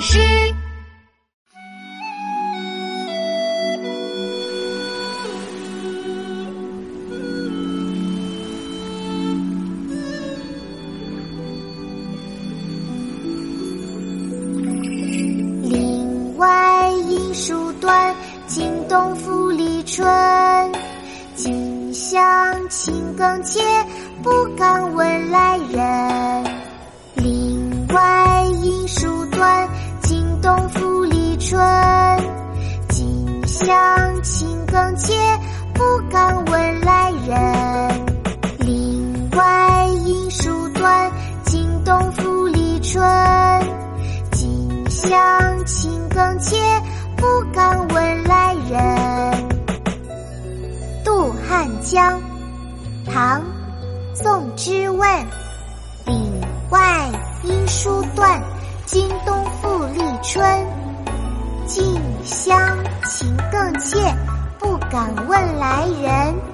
诗。林外音书断，惊动复离春。近乡情更切，不乡情更切，不敢问来人。林外音书断，惊动复离春。近乡情更切，不敢问来人。渡汉江，唐·宋之问。近乡情更怯，不敢问来人。